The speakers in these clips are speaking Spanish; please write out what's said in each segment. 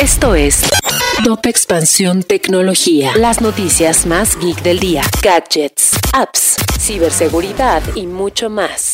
Esto es Top Expansión Tecnología. Las noticias más geek del día. Gadgets, apps, ciberseguridad y mucho más.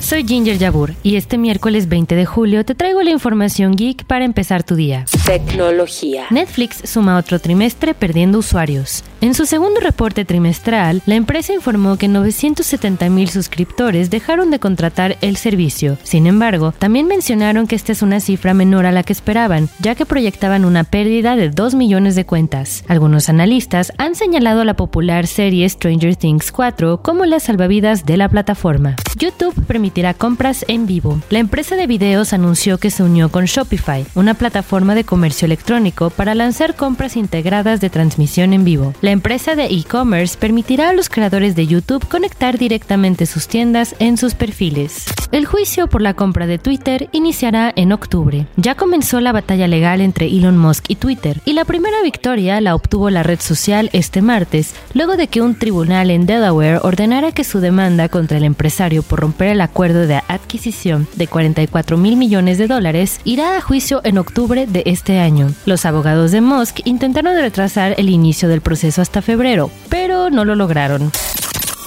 Soy Ginger Yabur y este miércoles 20 de julio te traigo la información geek para empezar tu día. Tecnología. Netflix suma otro trimestre perdiendo usuarios. En su segundo reporte trimestral, la empresa informó que 970 mil suscriptores dejaron de contratar el servicio. Sin embargo, también mencionaron que esta es una cifra menor a la que esperaban, ya que proyectaban una pérdida de 2 millones de cuentas. Algunos analistas han señalado la popular serie Stranger Things 4 como la salvavidas de la plataforma. YouTube permitirá compras en vivo. La empresa de videos anunció que se unió con Shopify, una plataforma de comercio electrónico para lanzar compras integradas de transmisión en vivo. La empresa de e-commerce permitirá a los creadores de YouTube conectar directamente sus tiendas en sus perfiles. El juicio por la compra de Twitter iniciará en octubre. Ya comenzó la batalla legal entre Elon Musk y Twitter, y la primera victoria la obtuvo la red social este martes, luego de que un tribunal en Delaware ordenara que su demanda contra el empresario por romper el acuerdo de adquisición de 44 mil millones de dólares irá a juicio en octubre de este año. Los abogados de Musk intentaron retrasar el inicio del proceso hasta febrero, pero no lo lograron.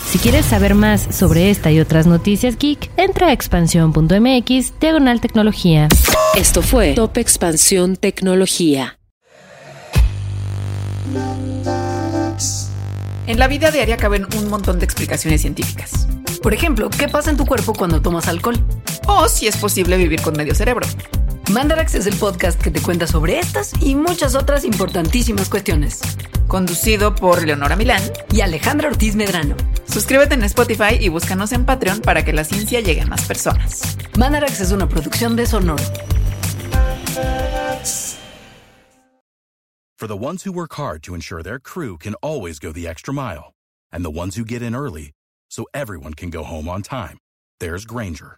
Si quieres saber más sobre esta y otras noticias geek, entra a expansión.mx diagonal tecnología. Esto fue Top Expansión Tecnología. En la vida diaria caben un montón de explicaciones científicas. Por ejemplo, ¿qué pasa en tu cuerpo cuando tomas alcohol? O si es posible vivir con medio cerebro. Mandarax es el podcast que te cuenta sobre estas y muchas otras importantísimas cuestiones. Conducido por Leonora Milán y Alejandra Ortiz Medrano. Suscríbete en Spotify y búscanos en Patreon para que la ciencia llegue a más personas. Mandarax es una producción de Sonoro. For the ones who work hard to ensure their crew can always go the extra mile, and the ones who get in early so everyone can go home on time, there's Granger,